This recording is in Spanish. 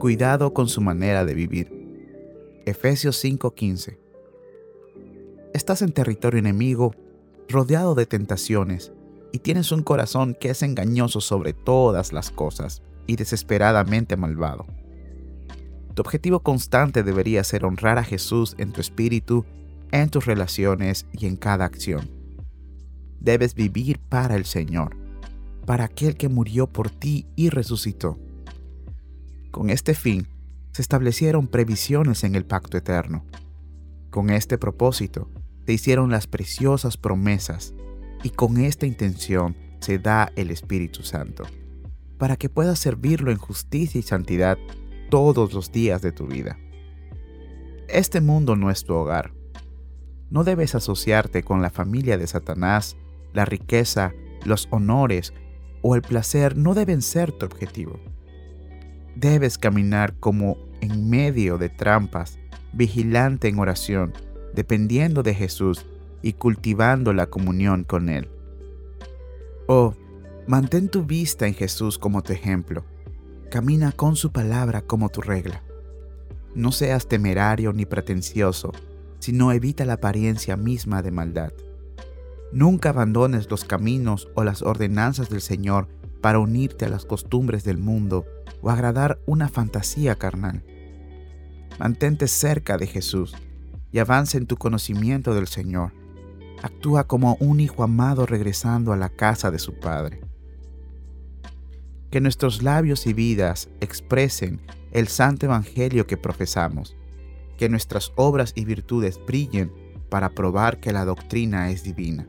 Cuidado con su manera de vivir. Efesios 5:15 Estás en territorio enemigo, rodeado de tentaciones, y tienes un corazón que es engañoso sobre todas las cosas y desesperadamente malvado. Tu objetivo constante debería ser honrar a Jesús en tu espíritu, en tus relaciones y en cada acción. Debes vivir para el Señor, para aquel que murió por ti y resucitó. Con este fin, se establecieron previsiones en el pacto eterno. Con este propósito, se hicieron las preciosas promesas y con esta intención se da el Espíritu Santo, para que puedas servirlo en justicia y santidad todos los días de tu vida. Este mundo no es tu hogar. No debes asociarte con la familia de Satanás, la riqueza, los honores o el placer no deben ser tu objetivo. Debes caminar como en medio de trampas, vigilante en oración, dependiendo de Jesús y cultivando la comunión con Él. Oh, mantén tu vista en Jesús como tu ejemplo Camina con su palabra como tu regla. No seas temerario ni pretencioso, sino evita la apariencia misma de maldad. Nunca abandones los caminos o las ordenanzas del Señor para unirte a las costumbres del mundo o agradar una fantasía carnal. Mantente cerca de Jesús y avanza en tu conocimiento del Señor. Actúa como un hijo amado regresando a la casa de su Padre que nuestros labios y vidas expresen el santo evangelio que profesamos, que nuestras obras y virtudes brillen para probar que la doctrina es divina.